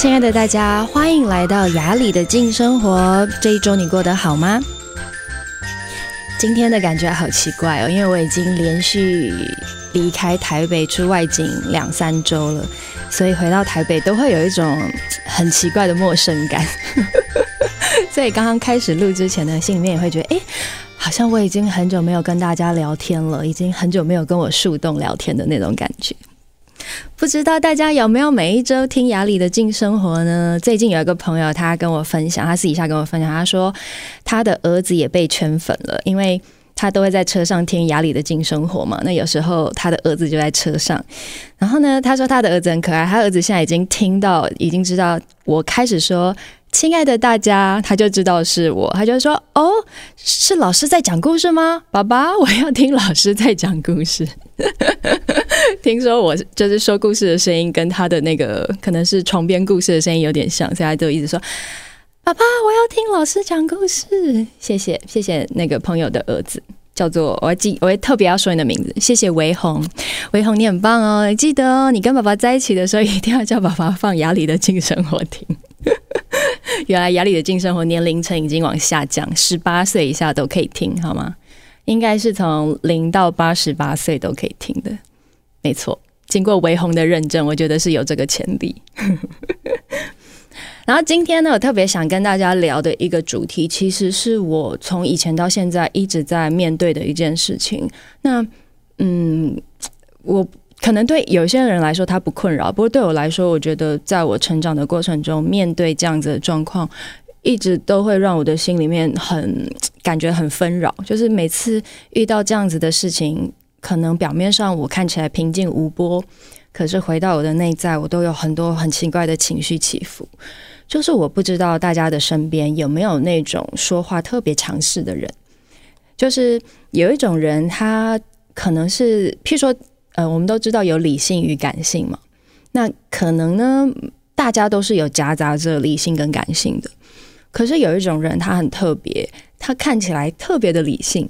亲爱的大家，欢迎来到雅里的静生活。这一周你过得好吗？今天的感觉好奇怪哦，因为我已经连续离开台北出外景两三周了，所以回到台北都会有一种很奇怪的陌生感。所以刚刚开始录之前呢，心里面也会觉得，哎，好像我已经很久没有跟大家聊天了，已经很久没有跟我树洞聊天的那种感觉。不知道大家有没有每一周听雅里的静生活呢？最近有一个朋友，他跟我分享，他私底下跟我分享，他说他的儿子也被圈粉了，因为他都会在车上听雅里的静生活嘛。那有时候他的儿子就在车上，然后呢，他说他的儿子很可爱，他儿子现在已经听到，已经知道我开始说。亲爱的大家，他就知道是我，他就说：“哦，是老师在讲故事吗？爸爸，我要听老师在讲故事。” 听说我就是说故事的声音跟他的那个可能是床边故事的声音有点像，所以他就一直说：“爸爸，我要听老师讲故事。”谢谢，谢谢那个朋友的儿子，叫做我还记，我会特别要说你的名字，谢谢维红，维红你很棒哦，记得哦，你跟爸爸在一起的时候一定要叫爸爸放雅里的静生活听。原来雅里的静生活年龄层已经往下降，十八岁以下都可以听，好吗？应该是从零到八十八岁都可以听的，没错。经过维宏的认证，我觉得是有这个潜力。然后今天呢，我特别想跟大家聊的一个主题，其实是我从以前到现在一直在面对的一件事情。那，嗯，我。可能对有些人来说他不困扰，不过对我来说，我觉得在我成长的过程中，面对这样子的状况，一直都会让我的心里面很感觉很纷扰。就是每次遇到这样子的事情，可能表面上我看起来平静无波，可是回到我的内在，我都有很多很奇怪的情绪起伏。就是我不知道大家的身边有没有那种说话特别强势的人，就是有一种人，他可能是譬如说。呃，我们都知道有理性与感性嘛，那可能呢，大家都是有夹杂着理性跟感性的。可是有一种人，他很特别，他看起来特别的理性，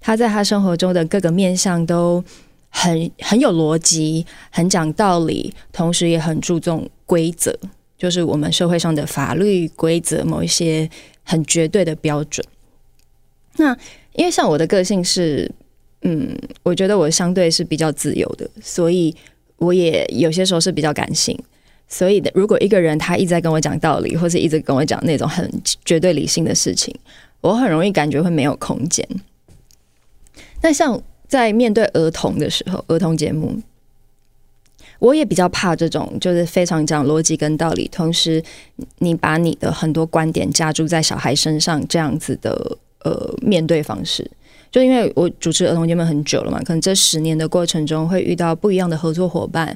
他在他生活中的各个面向都很很有逻辑，很讲道理，同时也很注重规则，就是我们社会上的法律规则，某一些很绝对的标准。那因为像我的个性是。嗯，我觉得我相对是比较自由的，所以我也有些时候是比较感性。所以，如果一个人他一直在跟我讲道理，或是一直跟我讲那种很绝对理性的事情，我很容易感觉会没有空间。那像在面对儿童的时候，儿童节目，我也比较怕这种，就是非常讲逻辑跟道理，同时你把你的很多观点加注在小孩身上这样子的呃面对方式。就因为我主持儿童节目很久了嘛，可能这十年的过程中会遇到不一样的合作伙伴，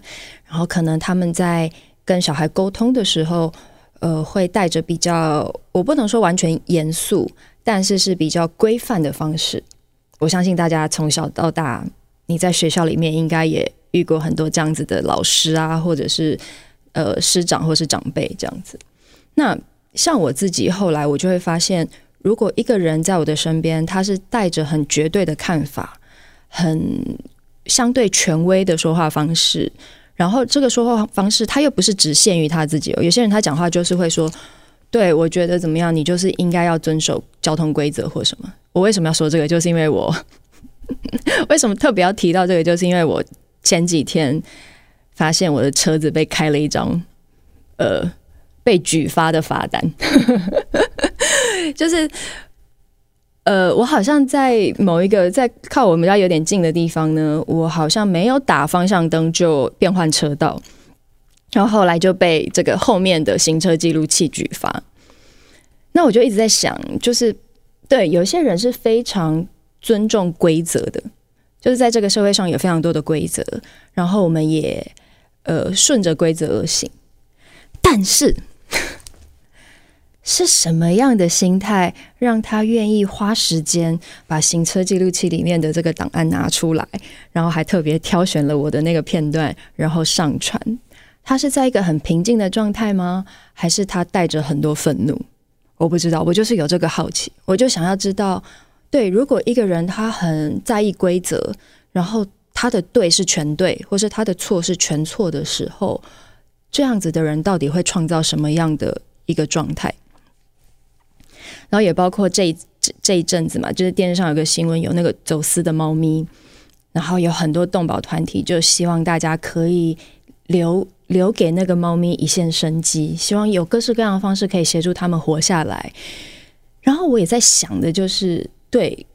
然后可能他们在跟小孩沟通的时候，呃，会带着比较，我不能说完全严肃，但是是比较规范的方式。我相信大家从小到大，你在学校里面应该也遇过很多这样子的老师啊，或者是呃师长或是长辈这样子。那像我自己后来，我就会发现。如果一个人在我的身边，他是带着很绝对的看法，很相对权威的说话方式，然后这个说话方式他又不是只限于他自己。有些人他讲话就是会说：“对，我觉得怎么样，你就是应该要遵守交通规则或什么。”我为什么要说这个？就是因为我 为什么特别要提到这个？就是因为我前几天发现我的车子被开了一张呃被举发的罚单。就是，呃，我好像在某一个在靠我们家有点近的地方呢，我好像没有打方向灯就变换车道，然后后来就被这个后面的行车记录器举发。那我就一直在想，就是对有些人是非常尊重规则的，就是在这个社会上有非常多的规则，然后我们也呃顺着规则而行，但是。是什么样的心态让他愿意花时间把行车记录器里面的这个档案拿出来，然后还特别挑选了我的那个片段，然后上传？他是在一个很平静的状态吗？还是他带着很多愤怒？我不知道，我就是有这个好奇，我就想要知道，对，如果一个人他很在意规则，然后他的对是全对，或是他的错是全错的时候，这样子的人到底会创造什么样的一个状态？然后也包括这这这一阵子嘛，就是电视上有个新闻，有那个走私的猫咪，然后有很多动保团体就希望大家可以留留给那个猫咪一线生机，希望有各式各样的方式可以协助他们活下来。然后我也在想的就是，对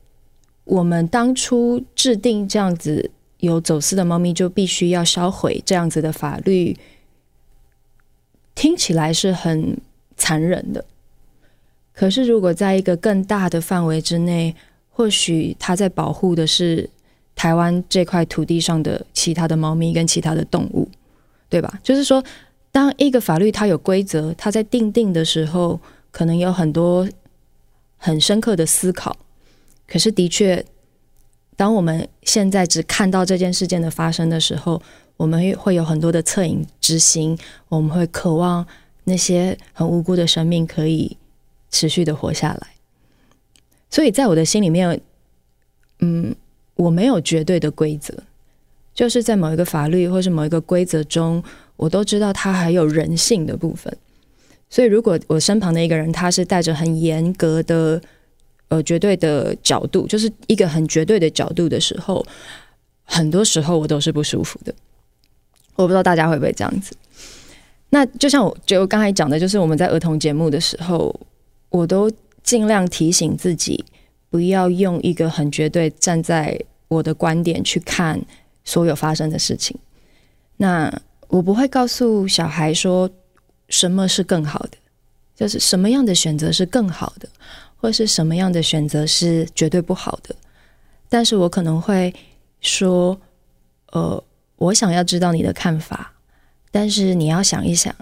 我们当初制定这样子有走私的猫咪就必须要销毁这样子的法律，听起来是很残忍的。可是，如果在一个更大的范围之内，或许它在保护的是台湾这块土地上的其他的猫咪跟其他的动物，对吧？就是说，当一个法律它有规则，它在定定的时候，可能有很多很深刻的思考。可是，的确，当我们现在只看到这件事件的发生的时候，我们会有很多的恻隐之心，我们会渴望那些很无辜的生命可以。持续的活下来，所以在我的心里面，嗯，我没有绝对的规则，就是在某一个法律或是某一个规则中，我都知道它还有人性的部分。所以，如果我身旁的一个人他是带着很严格的呃绝对的角度，就是一个很绝对的角度的时候，很多时候我都是不舒服的。我不知道大家会不会这样子。那就像我就刚才讲的，就是我们在儿童节目的时候。我都尽量提醒自己，不要用一个很绝对站在我的观点去看所有发生的事情。那我不会告诉小孩说什么是更好的，就是什么样的选择是更好的，或是什么样的选择是绝对不好的。但是我可能会说，呃，我想要知道你的看法，但是你要想一想。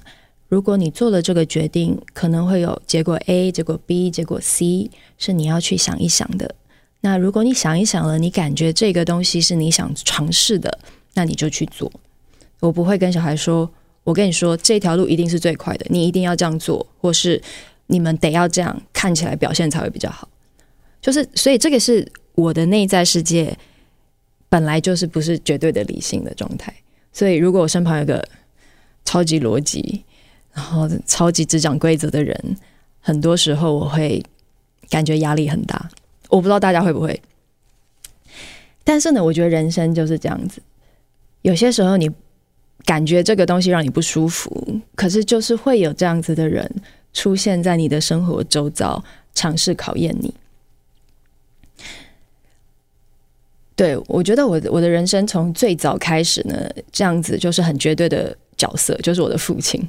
如果你做了这个决定，可能会有结果 A、结果 B、结果 C，是你要去想一想的。那如果你想一想了，你感觉这个东西是你想尝试的，那你就去做。我不会跟小孩说：“我跟你说，这条路一定是最快的，你一定要这样做，或是你们得要这样，看起来表现才会比较好。”就是，所以这个是我的内在世界，本来就是不是绝对的理性的状态。所以，如果我身旁有个超级逻辑，然后超级只讲规则的人，很多时候我会感觉压力很大。我不知道大家会不会，但是呢，我觉得人生就是这样子。有些时候你感觉这个东西让你不舒服，可是就是会有这样子的人出现在你的生活周遭，尝试考验你。对，我觉得我我的人生从最早开始呢，这样子就是很绝对的。角色就是我的父亲，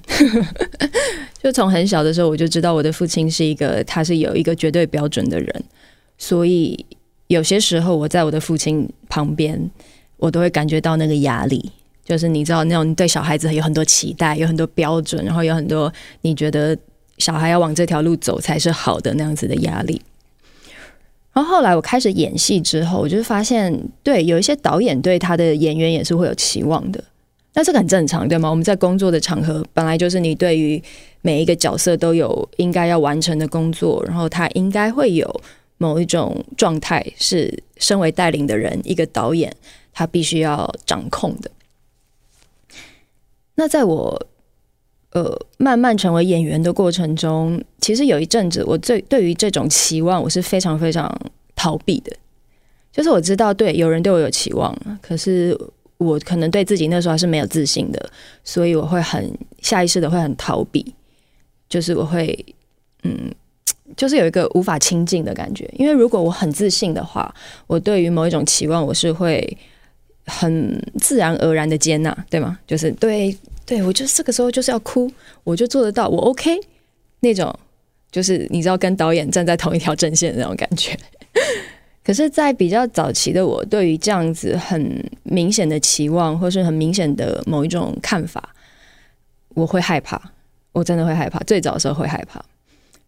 就从很小的时候我就知道我的父亲是一个，他是有一个绝对标准的人，所以有些时候我在我的父亲旁边，我都会感觉到那个压力，就是你知道那种对小孩子有很多期待，有很多标准，然后有很多你觉得小孩要往这条路走才是好的那样子的压力。然后后来我开始演戏之后，我就发现，对，有一些导演对他的演员也是会有期望的。那这个很正常，对吗？我们在工作的场合，本来就是你对于每一个角色都有应该要完成的工作，然后他应该会有某一种状态，是身为带领的人，一个导演，他必须要掌控的。那在我呃慢慢成为演员的过程中，其实有一阵子，我最对于这种期望，我是非常非常逃避的。就是我知道，对，有人对我有期望，可是。我可能对自己那时候还是没有自信的，所以我会很下意识的会很逃避，就是我会嗯，就是有一个无法亲近的感觉。因为如果我很自信的话，我对于某一种期望，我是会很自然而然的接纳，对吗？就是对对，我就这个时候就是要哭，我就做得到，我 OK 那种，就是你知道跟导演站在同一条阵线的那种感觉。可是，在比较早期的我，对于这样子很明显的期望，或是很明显的某一种看法，我会害怕，我真的会害怕。最早的时候会害怕，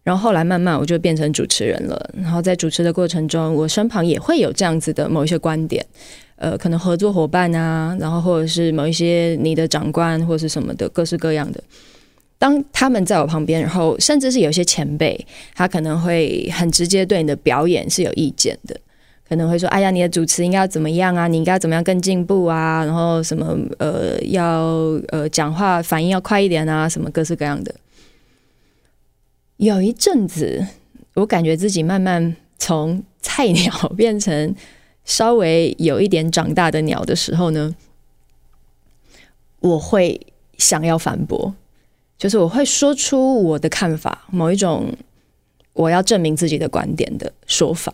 然后后来慢慢我就变成主持人了。然后在主持的过程中，我身旁也会有这样子的某一些观点，呃，可能合作伙伴啊，然后或者是某一些你的长官或是什么的，各式各样的。当他们在我旁边，然后甚至是有些前辈，他可能会很直接对你的表演是有意见的。可能会说：“哎呀，你的主持应该要怎么样啊？你应该怎么样更进步啊？然后什么呃，要呃讲话反应要快一点啊？什么各式各样的。”有一阵子，我感觉自己慢慢从菜鸟变成稍微有一点长大的鸟的时候呢，我会想要反驳，就是我会说出我的看法，某一种我要证明自己的观点的说法。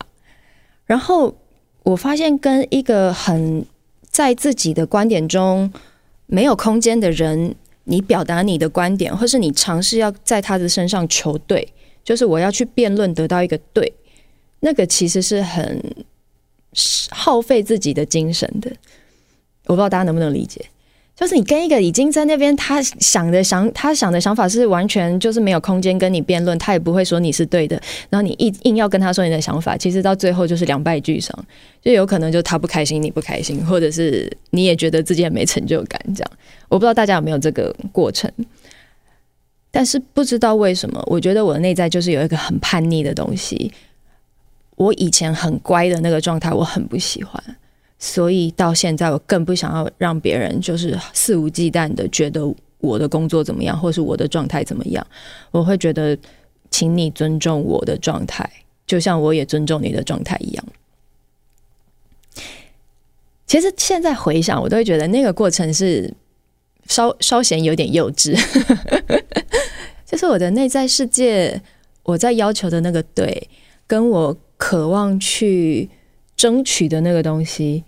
然后我发现，跟一个很在自己的观点中没有空间的人，你表达你的观点，或是你尝试要在他的身上求对，就是我要去辩论得到一个对，那个其实是很耗费自己的精神的。我不知道大家能不能理解。就是你跟一个已经在那边，他想的想他想的想法是完全就是没有空间跟你辩论，他也不会说你是对的。然后你硬硬要跟他说你的想法，其实到最后就是两败俱伤，就有可能就他不开心，你不开心，或者是你也觉得自己很没成就感。这样，我不知道大家有没有这个过程，但是不知道为什么，我觉得我的内在就是有一个很叛逆的东西。我以前很乖的那个状态，我很不喜欢。所以到现在，我更不想要让别人就是肆无忌惮的觉得我的工作怎么样，或是我的状态怎么样。我会觉得，请你尊重我的状态，就像我也尊重你的状态一样。其实现在回想，我都会觉得那个过程是稍稍显有点幼稚。就是我的内在世界，我在要求的那个对，跟我渴望去争取的那个东西。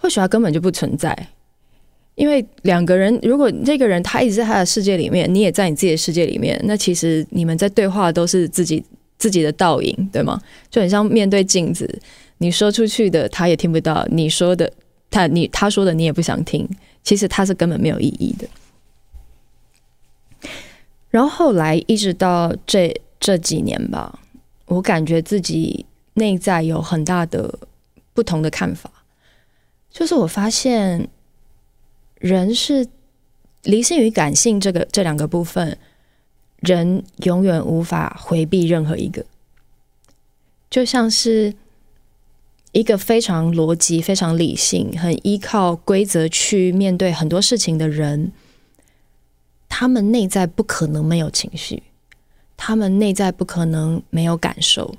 或许他根本就不存在，因为两个人，如果这个人他一直在他的世界里面，你也在你自己的世界里面，那其实你们在对话都是自己自己的倒影，对吗？就很像面对镜子，你说出去的他也听不到，你说的他你他说的你也不想听，其实他是根本没有意义的。然后后来一直到这这几年吧，我感觉自己内在有很大的不同的看法。就是我发现，人是理性与感性这个这两个部分，人永远无法回避任何一个。就像是一个非常逻辑、非常理性、很依靠规则去面对很多事情的人，他们内在不可能没有情绪，他们内在不可能没有感受，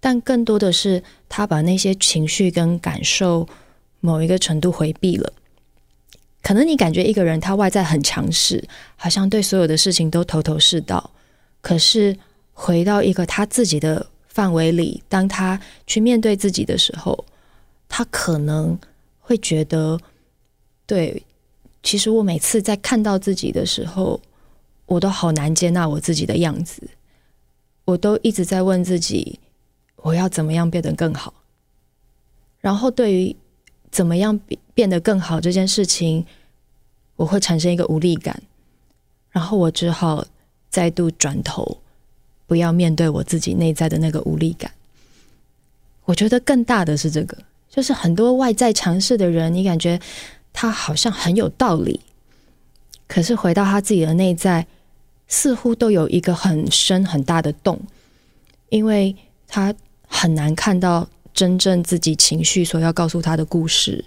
但更多的是他把那些情绪跟感受。某一个程度回避了，可能你感觉一个人他外在很强势，好像对所有的事情都头头是道。可是回到一个他自己的范围里，当他去面对自己的时候，他可能会觉得，对，其实我每次在看到自己的时候，我都好难接纳我自己的样子，我都一直在问自己，我要怎么样变得更好。然后对于怎么样变变得更好这件事情，我会产生一个无力感，然后我只好再度转头，不要面对我自己内在的那个无力感。我觉得更大的是这个，就是很多外在强势的人，你感觉他好像很有道理，可是回到他自己的内在，似乎都有一个很深很大的洞，因为他很难看到。真正自己情绪所要告诉他的故事，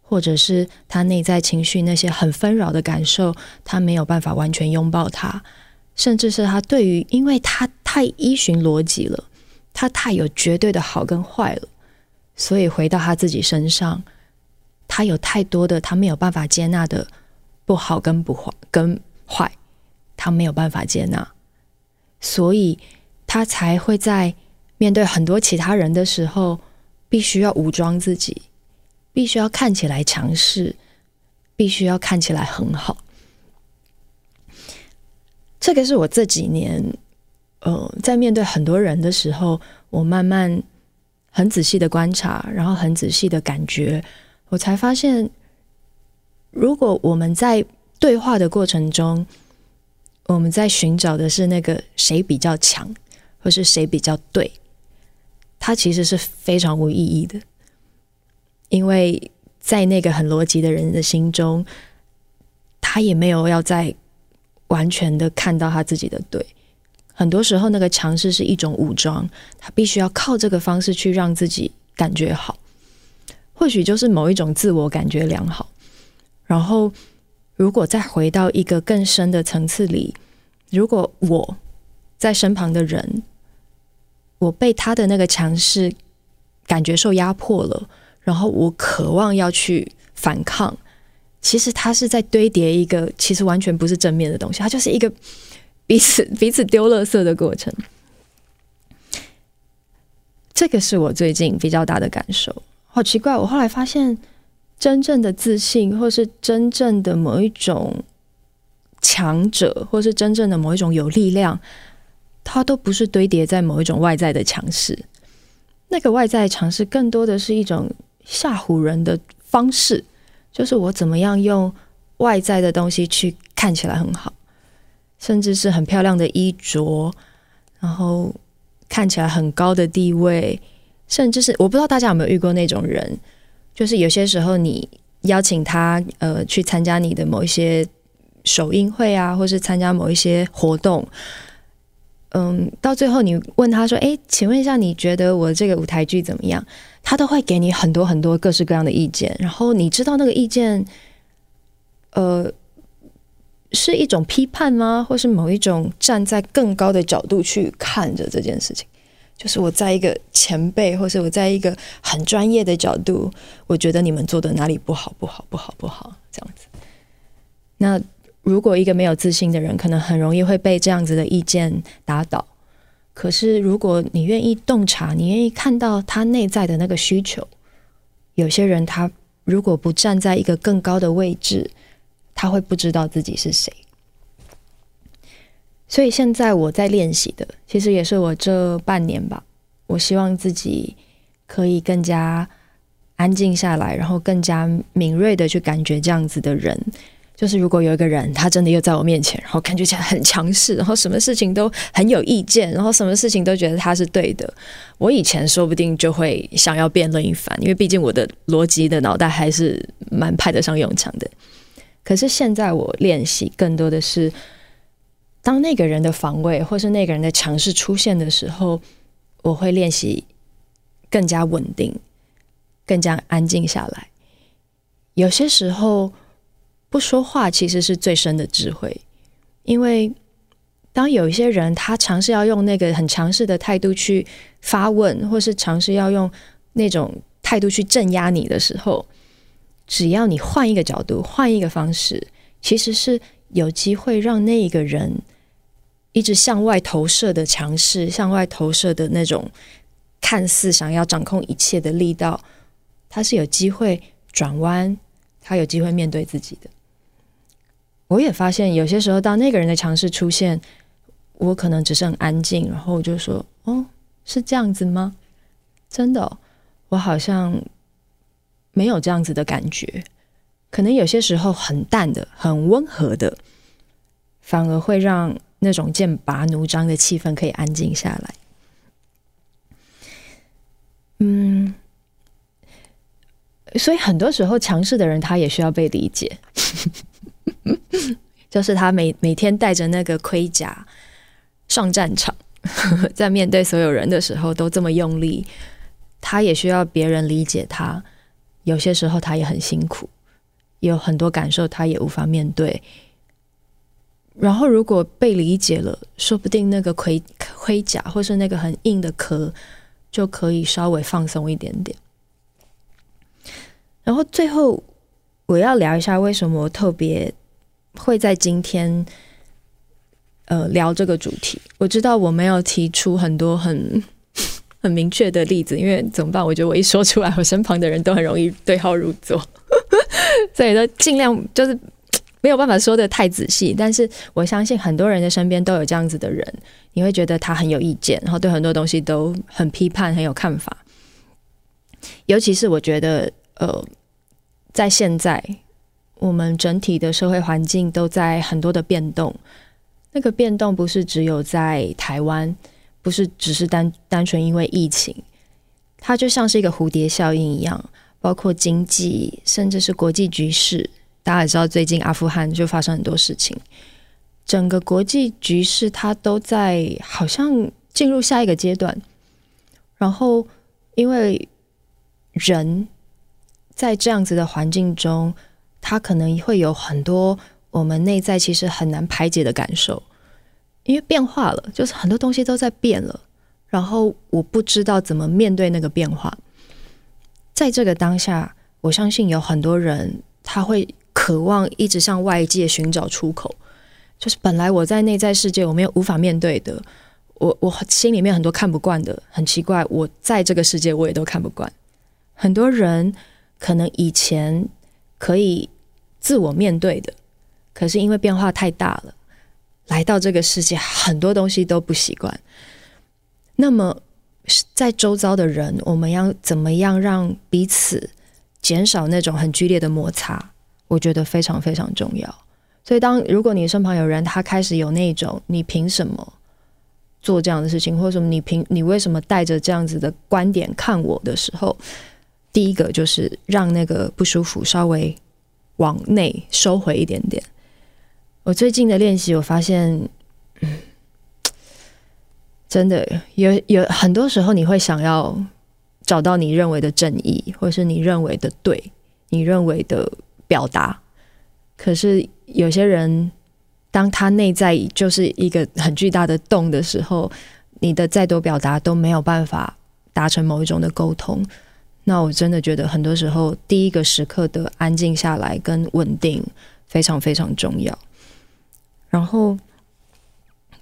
或者是他内在情绪那些很纷扰的感受，他没有办法完全拥抱他，甚至是他对于，因为他太依循逻辑了，他太有绝对的好跟坏了，所以回到他自己身上，他有太多的他没有办法接纳的不好跟不坏跟坏，他没有办法接纳，所以他才会在面对很多其他人的时候。必须要武装自己，必须要看起来强势，必须要看起来很好。这个是我这几年，呃，在面对很多人的时候，我慢慢很仔细的观察，然后很仔细的感觉，我才发现，如果我们在对话的过程中，我们在寻找的是那个谁比较强，或是谁比较对。它其实是非常无意义的，因为在那个很逻辑的人的心中，他也没有要再完全的看到他自己的对。很多时候，那个强势是一种武装，他必须要靠这个方式去让自己感觉好，或许就是某一种自我感觉良好。然后，如果再回到一个更深的层次里，如果我在身旁的人，我被他的那个强势感觉受压迫了，然后我渴望要去反抗，其实他是在堆叠一个其实完全不是正面的东西，它就是一个彼此 彼此丢垃圾的过程。这个是我最近比较大的感受。好奇怪，我后来发现，真正的自信，或是真正的某一种强者，或是真正的某一种有力量，它都不是堆叠在某一种外在的强势。那个外在强势，更多的是一种吓唬人的方式，就是我怎么样用外在的东西去看起来很好，甚至是很漂亮的衣着，然后。看起来很高的地位，甚至是我不知道大家有没有遇过那种人，就是有些时候你邀请他呃去参加你的某一些首映会啊，或是参加某一些活动，嗯，到最后你问他说：“哎，请问一下，你觉得我这个舞台剧怎么样？”他都会给你很多很多各式各样的意见，然后你知道那个意见，呃。是一种批判吗？或是某一种站在更高的角度去看着这件事情？就是我在一个前辈，或是我在一个很专业的角度，我觉得你们做的哪里不好，不好，不好，不好，这样子。那如果一个没有自信的人，可能很容易会被这样子的意见打倒。可是如果你愿意洞察，你愿意看到他内在的那个需求，有些人他如果不站在一个更高的位置。他会不知道自己是谁，所以现在我在练习的，其实也是我这半年吧。我希望自己可以更加安静下来，然后更加敏锐的去感觉这样子的人。就是如果有一个人，他真的又在我面前，然后感觉起来很强势，然后什么事情都很有意见，然后什么事情都觉得他是对的，我以前说不定就会想要辩论一番，因为毕竟我的逻辑的脑袋还是蛮派得上用场的。可是现在我练习更多的是，当那个人的防卫或是那个人的强势出现的时候，我会练习更加稳定，更加安静下来。有些时候不说话其实是最深的智慧，因为当有一些人他尝试要用那个很强势的态度去发问，或是尝试要用那种态度去镇压你的时候。只要你换一个角度，换一个方式，其实是有机会让那一个人一直向外投射的强势，向外投射的那种看似想要掌控一切的力道，他是有机会转弯，他有机会面对自己的。我也发现，有些时候当那个人的强势出现，我可能只是很安静，然后我就说：“哦，是这样子吗？真的，我好像。”没有这样子的感觉，可能有些时候很淡的、很温和的，反而会让那种剑拔弩张的气氛可以安静下来。嗯，所以很多时候强势的人他也需要被理解，就是他每每天带着那个盔甲上战场，在面对所有人的时候都这么用力，他也需要别人理解他。有些时候他也很辛苦，有很多感受他也无法面对。然后如果被理解了，说不定那个盔盔甲或是那个很硬的壳就可以稍微放松一点点。然后最后我要聊一下为什么特别会在今天呃聊这个主题。我知道我没有提出很多很。很明确的例子，因为怎么办？我觉得我一说出来，我身旁的人都很容易对号入座，所以都尽量就是没有办法说得太仔细。但是我相信很多人的身边都有这样子的人，你会觉得他很有意见，然后对很多东西都很批判，很有看法。尤其是我觉得，呃，在现在我们整体的社会环境都在很多的变动，那个变动不是只有在台湾。不是只是单单纯因为疫情，它就像是一个蝴蝶效应一样，包括经济，甚至是国际局势。大家也知道，最近阿富汗就发生很多事情，整个国际局势它都在好像进入下一个阶段。然后，因为人在这样子的环境中，他可能会有很多我们内在其实很难排解的感受，因为变化了，就是很多东西都在变了，然后我不知道怎么面对那个变化。在这个当下，我相信有很多人他会渴望一直向外界寻找出口，就是本来我在内在世界我没有无法面对的，我我心里面很多看不惯的，很奇怪，我在这个世界我也都看不惯。很多人可能以前可以自我面对的，可是因为变化太大了，来到这个世界很多东西都不习惯。那么。在周遭的人，我们要怎么样让彼此减少那种很剧烈的摩擦？我觉得非常非常重要。所以，当如果你身旁有人，他开始有那种“你凭什么做这样的事情”或者什么“你凭你为什么带着这样子的观点看我”的时候，第一个就是让那个不舒服稍微往内收回一点点。我最近的练习，我发现，嗯。真的有有很多时候，你会想要找到你认为的正义，或是你认为的对，你认为的表达。可是有些人，当他内在就是一个很巨大的洞的时候，你的再多表达都没有办法达成某一种的沟通。那我真的觉得，很多时候第一个时刻的安静下来跟稳定非常非常重要。然后。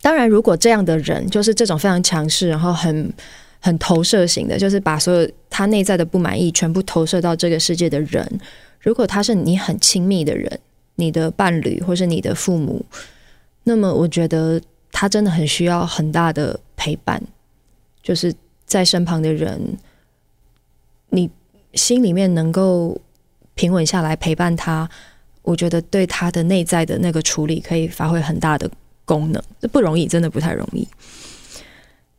当然，如果这样的人就是这种非常强势，然后很很投射型的，就是把所有他内在的不满意全部投射到这个世界的人，如果他是你很亲密的人，你的伴侣或是你的父母，那么我觉得他真的很需要很大的陪伴，就是在身旁的人，你心里面能够平稳下来陪伴他，我觉得对他的内在的那个处理可以发挥很大的。功能这不容易，真的不太容易。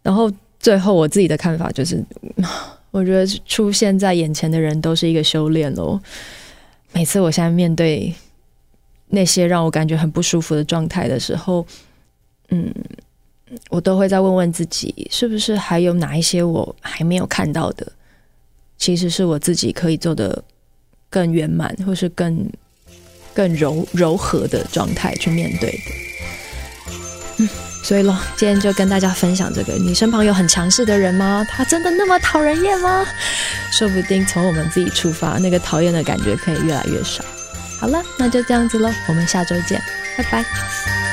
然后最后我自己的看法就是，我觉得出现在眼前的人都是一个修炼咯。每次我现在面对那些让我感觉很不舒服的状态的时候，嗯，我都会再问问自己，是不是还有哪一些我还没有看到的？其实是我自己可以做的更圆满，或是更更柔柔和的状态去面对的。嗯，所以咯，今天就跟大家分享这个。你身旁有很强势的人吗？他真的那么讨人厌吗？说不定从我们自己出发，那个讨厌的感觉可以越来越少。好了，那就这样子喽，我们下周见，拜拜。